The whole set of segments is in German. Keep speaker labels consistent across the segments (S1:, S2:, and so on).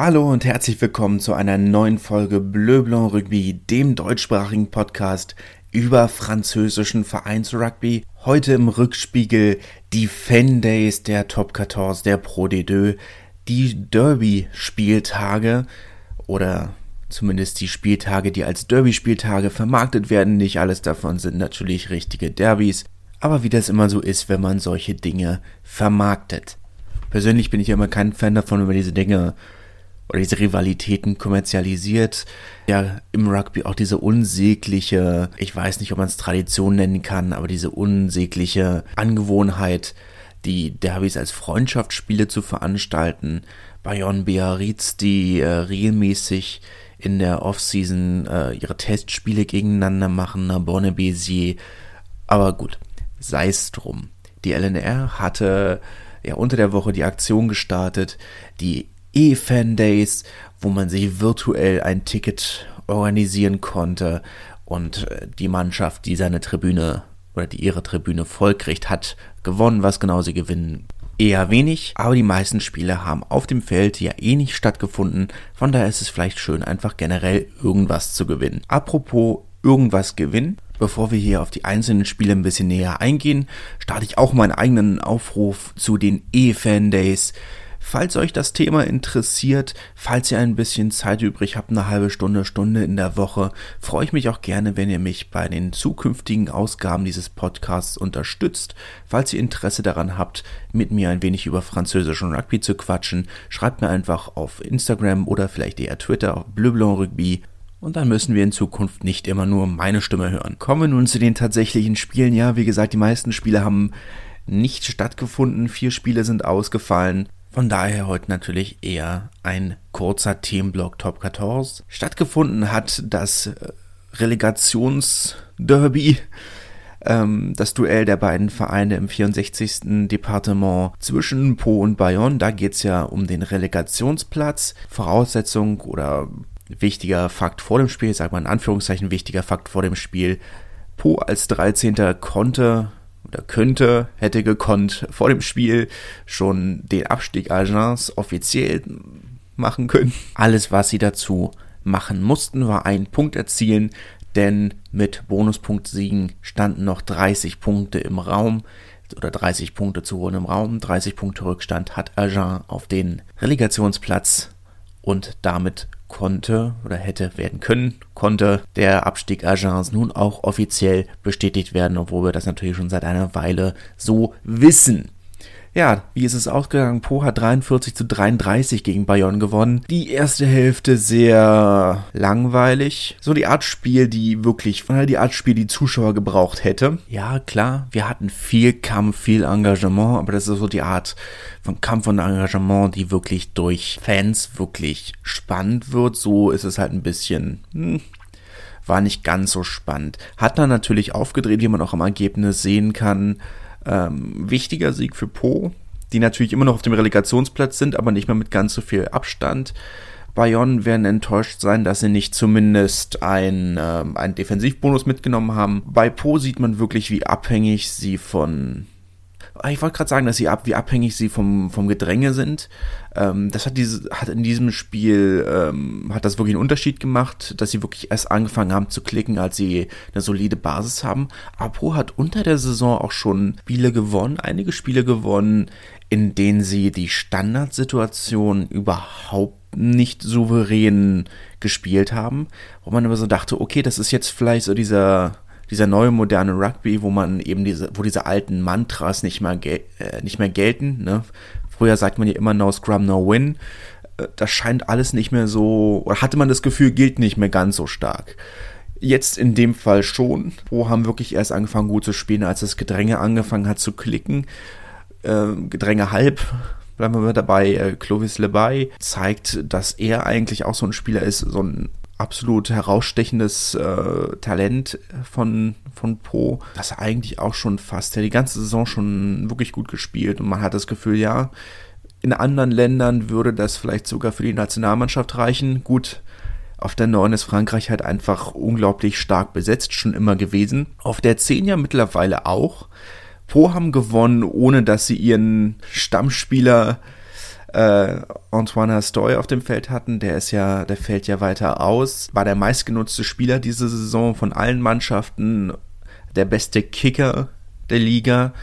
S1: Hallo und herzlich willkommen zu einer neuen Folge Bleu Blanc Rugby, dem deutschsprachigen Podcast über französischen Vereinsrugby. Heute im Rückspiegel die Fan Days der Top 14 der Pro D2, die Derby-Spieltage oder zumindest die Spieltage, die als Derby-Spieltage vermarktet werden. Nicht alles davon sind natürlich richtige Derbys, aber wie das immer so ist, wenn man solche Dinge vermarktet. Persönlich bin ich ja immer kein Fan davon, man diese Dinge oder diese Rivalitäten kommerzialisiert. Ja, im Rugby auch diese unsägliche, ich weiß nicht, ob man es Tradition nennen kann, aber diese unsägliche Angewohnheit, die Derbys als Freundschaftsspiele zu veranstalten. Bayonne Biarritz, die äh, regelmäßig in der Offseason äh, ihre Testspiele gegeneinander machen, Narbonne Béziers. Aber gut, sei es drum. Die LNR hatte ja unter der Woche die Aktion gestartet, die E-Fan Days, wo man sich virtuell ein Ticket organisieren konnte und äh, die Mannschaft, die seine Tribüne oder die ihre Tribüne vollkriegt, hat gewonnen. Was genau sie gewinnen, eher wenig, aber die meisten Spiele haben auf dem Feld ja eh nicht stattgefunden, von daher ist es vielleicht schön, einfach generell irgendwas zu gewinnen. Apropos irgendwas gewinnen, bevor wir hier auf die einzelnen Spiele ein bisschen näher eingehen, starte ich auch meinen eigenen Aufruf zu den E-Fan Days. Falls euch das Thema interessiert, falls ihr ein bisschen Zeit übrig habt, eine halbe Stunde, Stunde in der Woche, freue ich mich auch gerne, wenn ihr mich bei den zukünftigen Ausgaben dieses Podcasts unterstützt. Falls ihr Interesse daran habt, mit mir ein wenig über französischen Rugby zu quatschen, schreibt mir einfach auf Instagram oder vielleicht eher Twitter auf Bleu Blanc Rugby. Und dann müssen wir in Zukunft nicht immer nur meine Stimme hören. Kommen wir nun zu den tatsächlichen Spielen. Ja, wie gesagt, die meisten Spiele haben nicht stattgefunden. Vier Spiele sind ausgefallen. Von daher heute natürlich eher ein kurzer Themenblock Top 14. Stattgefunden hat das äh, Relegationsderby, ähm, das Duell der beiden Vereine im 64. Departement zwischen Po und Bayonne. Da geht es ja um den Relegationsplatz. Voraussetzung oder wichtiger Fakt vor dem Spiel, sag mal in Anführungszeichen wichtiger Fakt vor dem Spiel. Po als 13. konnte oder könnte, hätte gekonnt vor dem Spiel schon den Abstieg Agence offiziell machen können. Alles, was sie dazu machen mussten, war einen Punkt erzielen, denn mit Bonuspunkt-Siegen standen noch 30 Punkte im Raum oder 30 Punkte zu holen im Raum. 30 Punkte Rückstand hat Agen auf den Relegationsplatz und damit konnte oder hätte werden können, konnte der Abstieg Agence nun auch offiziell bestätigt werden, obwohl wir das natürlich schon seit einer Weile so wissen. Ja, wie ist es ausgegangen? Po hat 43 zu 33 gegen Bayonne gewonnen. Die erste Hälfte sehr langweilig. So die Art Spiel, die wirklich, die Art Spiel, die Zuschauer gebraucht hätte. Ja, klar, wir hatten viel Kampf, viel Engagement, aber das ist so die Art von Kampf und Engagement, die wirklich durch Fans wirklich spannend wird. So ist es halt ein bisschen, hm, war nicht ganz so spannend. Hat dann natürlich aufgedreht, wie man auch am Ergebnis sehen kann. Ähm, wichtiger Sieg für Po, die natürlich immer noch auf dem Relegationsplatz sind, aber nicht mehr mit ganz so viel Abstand. Bayonne werden enttäuscht sein, dass sie nicht zumindest ein, äh, einen Defensivbonus mitgenommen haben. Bei Po sieht man wirklich, wie abhängig sie von ich wollte gerade sagen, dass sie ab, wie abhängig sie vom, vom Gedränge sind. Ähm, das hat diese, hat in diesem Spiel, ähm, hat das wirklich einen Unterschied gemacht, dass sie wirklich erst angefangen haben zu klicken, als sie eine solide Basis haben. Apo hat unter der Saison auch schon Spiele gewonnen, einige Spiele gewonnen, in denen sie die Standardsituation überhaupt nicht souverän gespielt haben, wo man immer so dachte, okay, das ist jetzt vielleicht so dieser dieser neue moderne Rugby, wo man eben diese, wo diese alten Mantras nicht mehr, äh, nicht mehr gelten. Ne? Früher sagt man ja immer No Scrum, No Win. Äh, das scheint alles nicht mehr so, oder hatte man das Gefühl, gilt nicht mehr ganz so stark. Jetzt in dem Fall schon. Pro haben wirklich erst angefangen gut zu spielen, als das Gedränge angefangen hat zu klicken. Äh, Gedränge halb, bleiben wir dabei. Äh, Clovis Lebay zeigt, dass er eigentlich auch so ein Spieler ist, so ein absolut herausstechendes äh, Talent von, von Po, das eigentlich auch schon fast, der die ganze Saison schon wirklich gut gespielt und man hat das Gefühl, ja, in anderen Ländern würde das vielleicht sogar für die Nationalmannschaft reichen. Gut, auf der 9 ist Frankreich halt einfach unglaublich stark besetzt, schon immer gewesen. Auf der 10 ja mittlerweile auch. Po haben gewonnen, ohne dass sie ihren Stammspieler äh, Antoine Astoy auf dem Feld hatten. Der ist ja, der fällt ja weiter aus. War der meistgenutzte Spieler diese Saison von allen Mannschaften, der beste Kicker der Liga.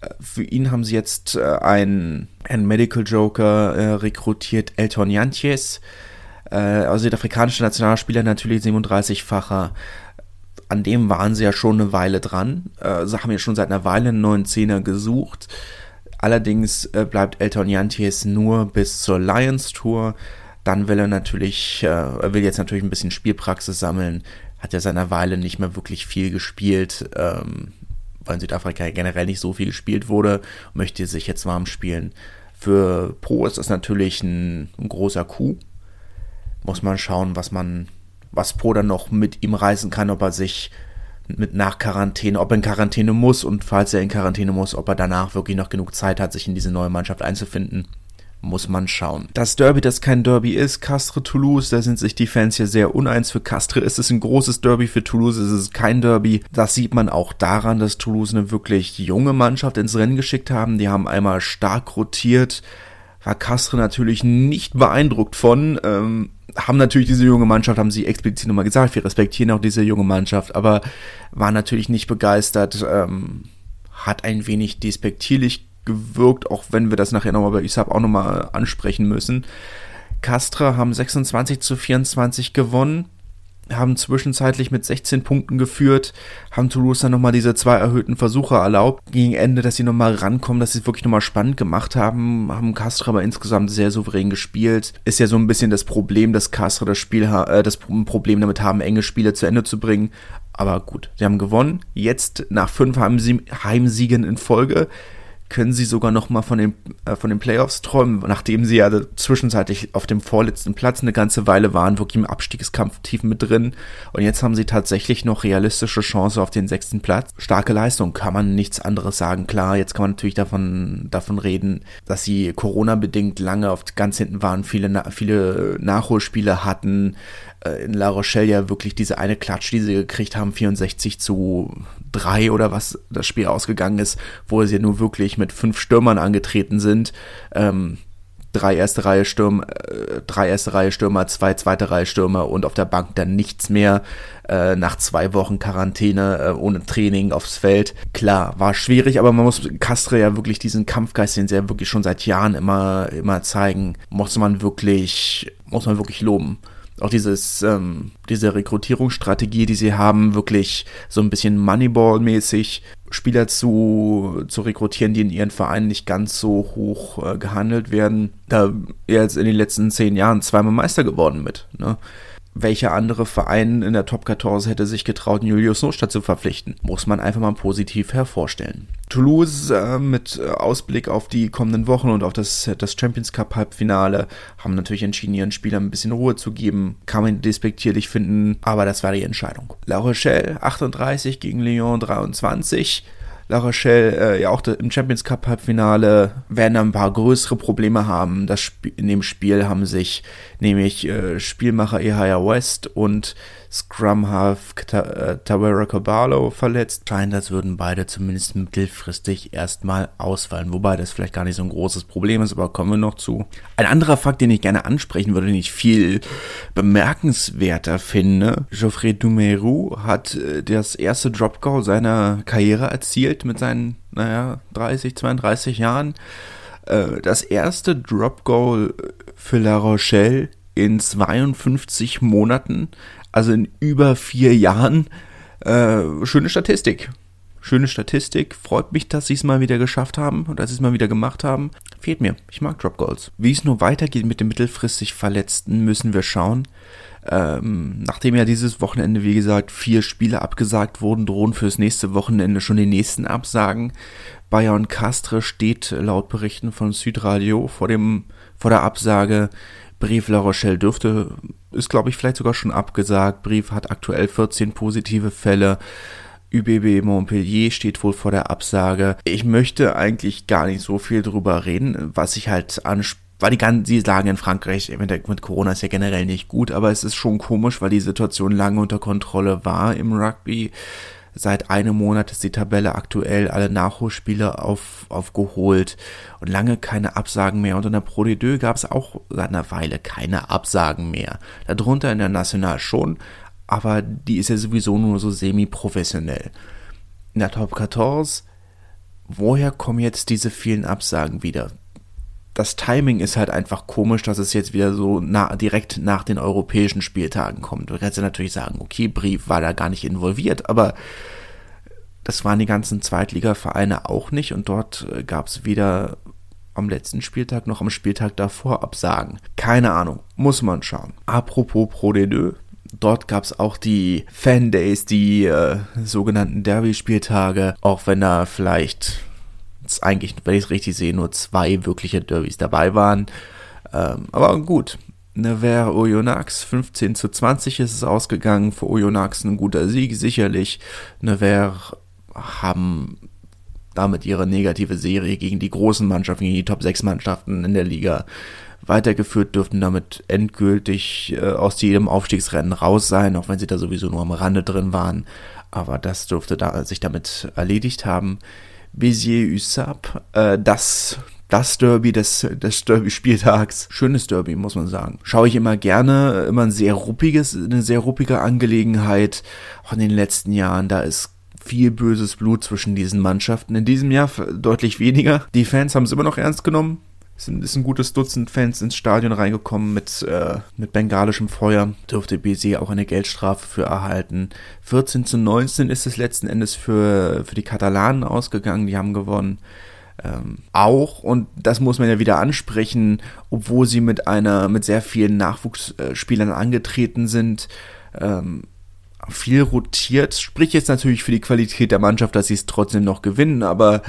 S1: Äh, für ihn haben sie jetzt äh, einen, einen Medical Joker äh, rekrutiert, Elton Jantjes. Äh, also südafrikanischer Nationalspieler, natürlich 37-facher. An dem waren sie ja schon eine Weile dran. Äh, haben ja schon seit einer Weile einen neuen Zehner gesucht. Allerdings äh, bleibt Elton Jantjes nur bis zur Lions Tour. Dann will er natürlich, äh, er will jetzt natürlich ein bisschen Spielpraxis sammeln. Hat ja seit einer Weile nicht mehr wirklich viel gespielt, ähm, weil in Südafrika generell nicht so viel gespielt wurde. Möchte sich jetzt warm spielen. Für Pro ist das natürlich ein, ein großer Coup. Muss man schauen, was man, was Pro dann noch mit ihm reißen kann, ob er sich mit nach Quarantäne, ob er in Quarantäne muss und falls er in Quarantäne muss, ob er danach wirklich noch genug Zeit hat, sich in diese neue Mannschaft einzufinden. Muss man schauen. Das Derby, das kein Derby ist, Castres-Toulouse, da sind sich die Fans ja sehr uneins. Für Castres ist es ein großes Derby, für Toulouse ist es kein Derby. Das sieht man auch daran, dass Toulouse eine wirklich junge Mannschaft ins Rennen geschickt haben. Die haben einmal stark rotiert, war Castres natürlich nicht beeindruckt von. Ähm, haben natürlich diese junge Mannschaft, haben sie explizit nochmal gesagt, wir respektieren auch diese junge Mannschaft, aber war natürlich nicht begeistert, ähm, hat ein wenig despektierlich gewirkt, auch wenn wir das nachher nochmal bei Isab auch nochmal ansprechen müssen. Castra haben 26 zu 24 gewonnen haben zwischenzeitlich mit 16 Punkten geführt, haben Toulouse dann nochmal diese zwei erhöhten Versuche erlaubt. Gegen Ende, dass sie nochmal rankommen, dass sie es wirklich nochmal spannend gemacht haben, haben Castre aber insgesamt sehr souverän gespielt. Ist ja so ein bisschen das Problem, dass Castre das Spiel, äh, das Problem damit haben, enge Spiele zu Ende zu bringen. Aber gut, sie haben gewonnen. Jetzt nach fünf Heimsiegen in Folge können sie sogar noch mal von den, äh, von den Playoffs träumen, nachdem sie ja zwischenzeitlich auf dem vorletzten Platz eine ganze Weile waren, wirklich im Abstiegskampf tief mit drin. Und jetzt haben sie tatsächlich noch realistische Chance auf den sechsten Platz. Starke Leistung, kann man nichts anderes sagen. Klar, jetzt kann man natürlich davon, davon reden, dass sie Corona-bedingt lange auf ganz hinten waren, viele, viele Nachholspiele hatten, äh, in La Rochelle ja wirklich diese eine Klatsch, die sie gekriegt haben, 64 zu 3 oder was das Spiel ausgegangen ist, wo sie nur wirklich mit fünf Stürmern angetreten sind. Ähm, drei erste Reihe Stürmer, äh, drei erste Reihe Stürmer, zwei zweite Reihe Stürmer und auf der Bank dann nichts mehr. Äh, nach zwei Wochen Quarantäne äh, ohne Training aufs Feld. Klar, war schwierig, aber man muss Castre ja wirklich diesen Kampfgeist, den sie ja wirklich schon seit Jahren immer, immer zeigen, muss man wirklich, muss man wirklich loben auch dieses, ähm, diese Rekrutierungsstrategie, die sie haben, wirklich so ein bisschen Moneyball-mäßig Spieler zu, zu rekrutieren, die in ihren Vereinen nicht ganz so hoch äh, gehandelt werden. Da er jetzt in den letzten zehn Jahren zweimal Meister geworden mit. Ne? Welcher andere Verein in der Top 14 hätte sich getraut, Julius Nostadt zu verpflichten. Muss man einfach mal positiv hervorstellen. Toulouse äh, mit äh, Ausblick auf die kommenden Wochen und auf das, das Champions Cup Halbfinale haben natürlich entschieden, ihren Spielern ein bisschen Ruhe zu geben. Kann man despektierlich finden, aber das war die Entscheidung. La Rochelle 38 gegen Lyon 23. La Rochelle äh, ja auch im Champions Cup Halbfinale werden ein paar größere Probleme haben. Das Sp in dem Spiel haben sich nämlich äh, Spielmacher Ehaya West und Scrum Half äh, Tawera Caballo verletzt. Scheint, als würden beide zumindest mittelfristig erstmal ausfallen, wobei das vielleicht gar nicht so ein großes Problem ist, aber kommen wir noch zu. Ein anderer Fakt, den ich gerne ansprechen würde, den ich viel bemerkenswerter finde, Geoffrey Dumeru hat äh, das erste Drop Goal seiner Karriere erzielt mit seinen, naja, 30, 32 Jahren. Äh, das erste Drop Goal für La Rochelle in 52 Monaten also in über vier Jahren. Äh, schöne Statistik. Schöne Statistik. Freut mich, dass sie es mal wieder geschafft haben und dass sie es mal wieder gemacht haben. Fehlt mir. Ich mag Drop Goals. Wie es nur weitergeht mit dem mittelfristig Verletzten, müssen wir schauen. Ähm, nachdem ja dieses Wochenende, wie gesagt, vier Spiele abgesagt wurden, drohen fürs nächste Wochenende schon die nächsten Absagen. Bayern Castre steht laut Berichten von Südradio vor dem, vor der Absage. Brief La Rochelle dürfte, ist glaube ich vielleicht sogar schon abgesagt. Brief hat aktuell 14 positive Fälle. ÜBB Montpellier steht wohl vor der Absage. Ich möchte eigentlich gar nicht so viel drüber reden, was ich halt anspreche weil die ganzen, die Lage in Frankreich mit, Corona ist ja generell nicht gut, aber es ist schon komisch, weil die Situation lange unter Kontrolle war im Rugby. Seit einem Monat ist die Tabelle aktuell, alle Nachholspiele auf, aufgeholt und lange keine Absagen mehr. Und in der Pro D2 gab es auch seit einer Weile keine Absagen mehr. Darunter in der National schon, aber die ist ja sowieso nur so semi-professionell. In der Top 14, woher kommen jetzt diese vielen Absagen wieder? Das Timing ist halt einfach komisch, dass es jetzt wieder so nah, direkt nach den europäischen Spieltagen kommt. Du kannst ja natürlich sagen, okay, Brief war da gar nicht involviert, aber das waren die ganzen Zweitligavereine auch nicht und dort äh, gab es weder am letzten Spieltag noch am Spieltag davor Absagen. Keine Ahnung, muss man schauen. Apropos Pro D2, dort gab es auch die Fan-Days, die äh, sogenannten Derby-Spieltage, auch wenn da vielleicht eigentlich, wenn ich es richtig sehe, nur zwei wirkliche Derbys dabei waren. Ähm, aber gut. Nevers Oyonnax 15 zu 20 ist es ausgegangen. Für Oyonnax ein guter Sieg, sicherlich. Nevers haben damit ihre negative Serie gegen die großen Mannschaften, gegen die Top 6 Mannschaften in der Liga weitergeführt, dürften damit endgültig äh, aus jedem Aufstiegsrennen raus sein, auch wenn sie da sowieso nur am Rande drin waren. Aber das dürfte da, sich damit erledigt haben. Béziers-USAP, äh, das das Derby des, des Derby-Spieltags. Schönes Derby, muss man sagen. Schaue ich immer gerne, immer ein sehr ruppiges, eine sehr ruppige Angelegenheit. Auch in den letzten Jahren, da ist viel böses Blut zwischen diesen Mannschaften. In diesem Jahr deutlich weniger. Die Fans haben es immer noch ernst genommen. Es ist ein gutes Dutzend Fans ins Stadion reingekommen mit, äh, mit bengalischem Feuer. Dürfte BC auch eine Geldstrafe für erhalten. 14 zu 19 ist es letzten Endes für, für die Katalanen ausgegangen. Die haben gewonnen. Ähm, auch, und das muss man ja wieder ansprechen, obwohl sie mit einer, mit sehr vielen Nachwuchsspielern angetreten sind, ähm, viel rotiert. Spricht jetzt natürlich für die Qualität der Mannschaft, dass sie es trotzdem noch gewinnen, aber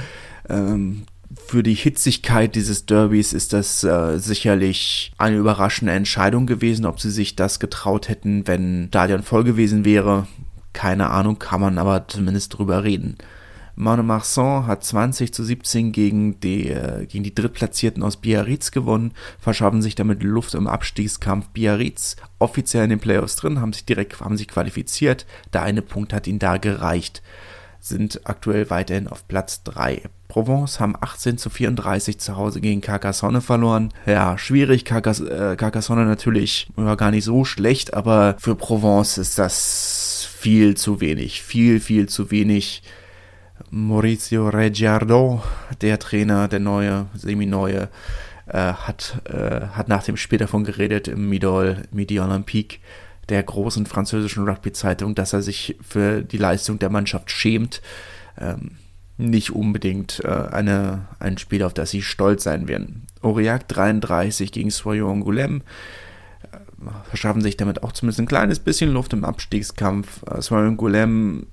S1: ähm, für die Hitzigkeit dieses Derbys ist das äh, sicherlich eine überraschende Entscheidung gewesen. Ob sie sich das getraut hätten, wenn Stadion voll gewesen wäre, keine Ahnung, kann man aber zumindest drüber reden. Monemarsan hat 20 zu 17 gegen die, äh, gegen die Drittplatzierten aus Biarritz gewonnen, verschaffen sich damit Luft im Abstiegskampf. Biarritz offiziell in den Playoffs drin, haben sich direkt haben sich qualifiziert. Der eine Punkt hat ihnen da gereicht sind aktuell weiterhin auf Platz 3. Provence haben 18 zu 34 zu Hause gegen Carcassonne verloren. Ja, schwierig. Carcass äh, Carcassonne natürlich war gar nicht so schlecht, aber für Provence ist das viel zu wenig. Viel, viel zu wenig. Maurizio Reggiardo, der Trainer, der neue, semi-neue, äh, hat, äh, hat nach dem Spiel davon geredet im Midol, Midi Olympique der großen französischen Rugby-Zeitung, dass er sich für die Leistung der Mannschaft schämt. Ähm, nicht unbedingt äh, eine, ein Spiel, auf das sie stolz sein werden. Aurillac 33 gegen Soyo Angoulême äh, verschaffen sich damit auch zumindest ein kleines bisschen Luft im Abstiegskampf. Äh, Soyo Angoulême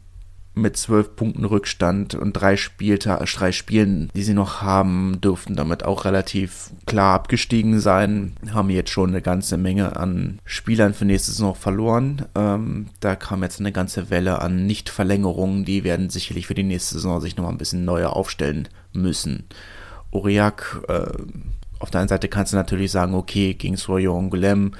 S1: mit zwölf Punkten Rückstand und drei, Spielta drei Spielen, die sie noch haben, dürften damit auch relativ klar abgestiegen sein. Haben jetzt schon eine ganze Menge an Spielern für nächstes noch verloren. Ähm, da kam jetzt eine ganze Welle an Nichtverlängerungen. Die werden sicherlich für die nächste Saison sich nochmal ein bisschen neuer aufstellen müssen. Aurillac, äh, auf der einen Seite kannst du natürlich sagen, okay, gegen Soyo Angoulême,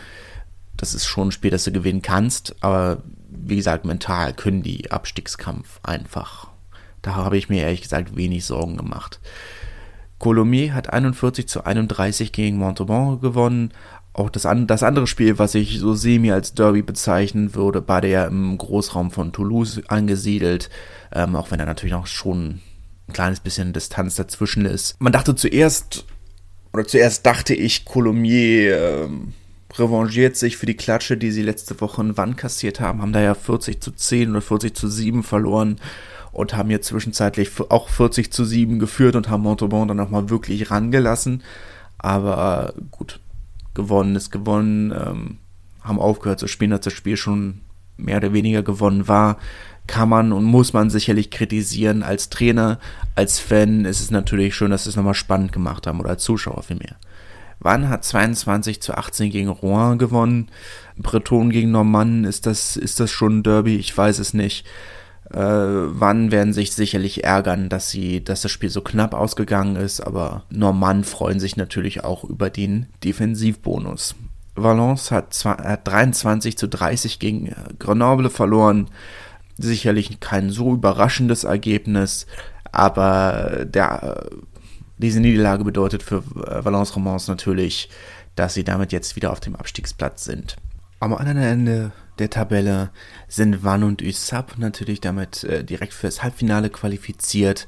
S1: das ist schon ein Spiel, das du gewinnen kannst, aber wie gesagt, mental können die Abstiegskampf einfach. Da habe ich mir ehrlich gesagt wenig Sorgen gemacht. Colomiers hat 41 zu 31 gegen Montauban gewonnen. Auch das, an, das andere Spiel, was ich so semi als Derby bezeichnen würde, beide ja im Großraum von Toulouse angesiedelt, ähm, auch wenn da natürlich noch schon ein kleines bisschen Distanz dazwischen ist. Man dachte zuerst, oder zuerst dachte ich, Colomiers ähm, revanchiert sich für die Klatsche, die sie letzte Woche in Wann kassiert haben, haben da ja 40 zu 10 oder 40 zu 7 verloren und haben jetzt zwischenzeitlich auch 40 zu 7 geführt und haben Montauban dann nochmal wirklich rangelassen. Aber gut, gewonnen ist gewonnen, ähm, haben aufgehört zu spielen, als das Spiel schon mehr oder weniger gewonnen war. Kann man und muss man sicherlich kritisieren als Trainer, als Fan ist es natürlich schön, dass sie es nochmal spannend gemacht haben oder als Zuschauer vielmehr. Wann hat 22 zu 18 gegen Rouen gewonnen? Breton gegen Normannen, ist das, ist das schon ein Derby? Ich weiß es nicht. Äh, Wann werden sich sicherlich ärgern, dass sie, dass das Spiel so knapp ausgegangen ist, aber Normannen freuen sich natürlich auch über den Defensivbonus. Valence hat, zwei, hat 23 zu 30 gegen Grenoble verloren. Sicherlich kein so überraschendes Ergebnis, aber der, diese Niederlage bedeutet für Valence Romans natürlich, dass sie damit jetzt wieder auf dem Abstiegsplatz sind. Am anderen Ende der Tabelle sind Van und Usap natürlich damit äh, direkt fürs Halbfinale qualifiziert.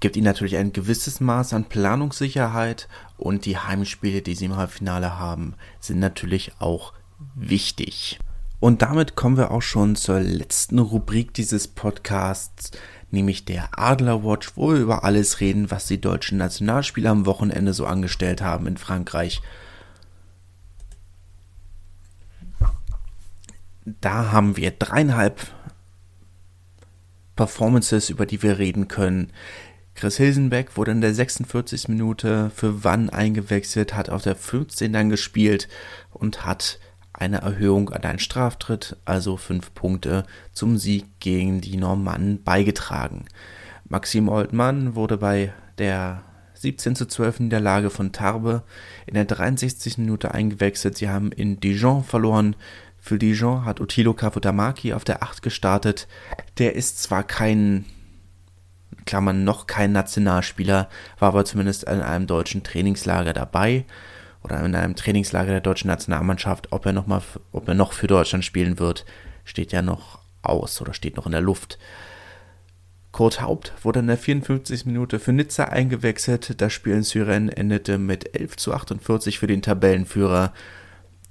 S1: Gibt ihnen natürlich ein gewisses Maß an Planungssicherheit und die Heimspiele, die sie im Halbfinale haben, sind natürlich auch wichtig. Und damit kommen wir auch schon zur letzten Rubrik dieses Podcasts, nämlich der Adlerwatch, wo wir über alles reden, was die deutschen Nationalspieler am Wochenende so angestellt haben in Frankreich da haben wir dreieinhalb Performances, über die wir reden können. Chris Hilsenbeck wurde in der 46. Minute für Wann eingewechselt, hat auf der 15 dann gespielt und hat eine Erhöhung an einen Straftritt, also fünf Punkte zum Sieg gegen die Normannen beigetragen. Maxim Oldmann wurde bei der 17 zu 12 Niederlage von Tarbe in der 63. Minute eingewechselt. Sie haben in Dijon verloren für Dijon hat Otilo Kafutamaki auf der 8 gestartet. Der ist zwar kein, Klammern, noch kein Nationalspieler, war aber zumindest in einem deutschen Trainingslager dabei oder in einem Trainingslager der deutschen Nationalmannschaft. Ob er noch, mal, ob er noch für Deutschland spielen wird, steht ja noch aus oder steht noch in der Luft. Kurt Haupt wurde in der 54. Minute für Nizza eingewechselt. Das Spiel in Syrien endete mit 11 zu 48 für den Tabellenführer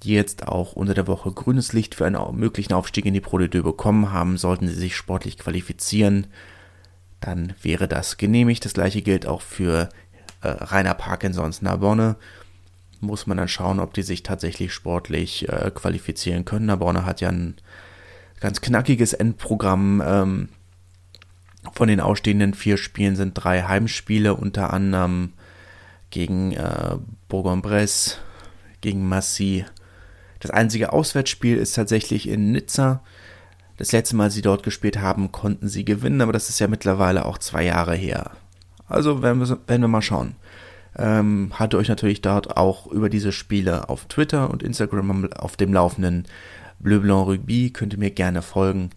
S1: die jetzt auch unter der Woche grünes Licht für einen möglichen Aufstieg in die Pro D2 bekommen haben, sollten sie sich sportlich qualifizieren, dann wäre das genehmigt. Das gleiche gilt auch für äh, Rainer Parkinsons Narbonne. Muss man dann schauen, ob die sich tatsächlich sportlich äh, qualifizieren können. Narbonne hat ja ein ganz knackiges Endprogramm. Ähm, von den ausstehenden vier Spielen sind drei Heimspiele, unter anderem gegen äh, Bourg-en-Bresse, gegen Massy das einzige Auswärtsspiel ist tatsächlich in Nizza. Das letzte Mal, als sie dort gespielt haben, konnten sie gewinnen, aber das ist ja mittlerweile auch zwei Jahre her. Also werden wir, werden wir mal schauen. Ähm, hatte euch natürlich dort auch über diese Spiele auf Twitter und Instagram auf dem laufenden Bleu Blanc Rugby. Könnt ihr mir gerne folgen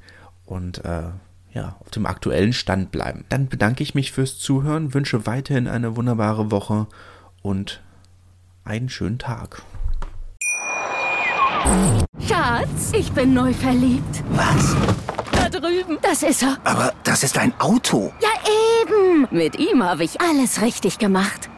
S1: und äh, ja, auf dem aktuellen Stand bleiben. Dann bedanke ich mich fürs Zuhören, wünsche weiterhin eine wunderbare Woche und einen schönen Tag.
S2: Schatz, ich bin neu verliebt.
S3: Was?
S2: Da drüben. Das ist er.
S3: Aber das ist ein Auto.
S2: Ja, eben. Mit ihm habe ich alles richtig gemacht.